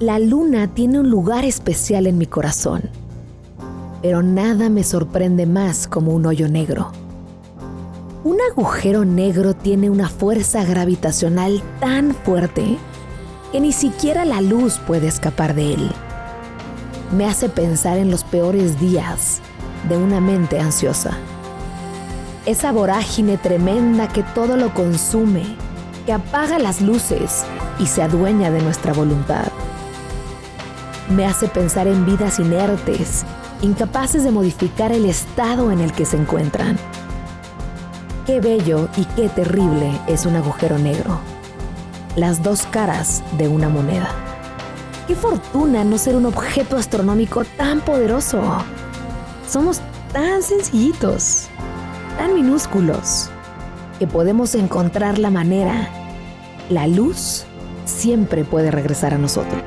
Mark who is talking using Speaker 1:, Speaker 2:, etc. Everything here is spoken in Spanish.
Speaker 1: La luna tiene un lugar especial en mi corazón, pero nada me sorprende más como un hoyo negro. Un agujero negro tiene una fuerza gravitacional tan fuerte que ni siquiera la luz puede escapar de él. Me hace pensar en los peores días de una mente ansiosa. Esa vorágine tremenda que todo lo consume, que apaga las luces y se adueña de nuestra voluntad. Me hace pensar en vidas inertes, incapaces de modificar el estado en el que se encuentran. Qué bello y qué terrible es un agujero negro. Las dos caras de una moneda. Qué fortuna no ser un objeto astronómico tan poderoso. Somos tan sencillitos, tan minúsculos, que podemos encontrar la manera. La luz siempre puede regresar a nosotros.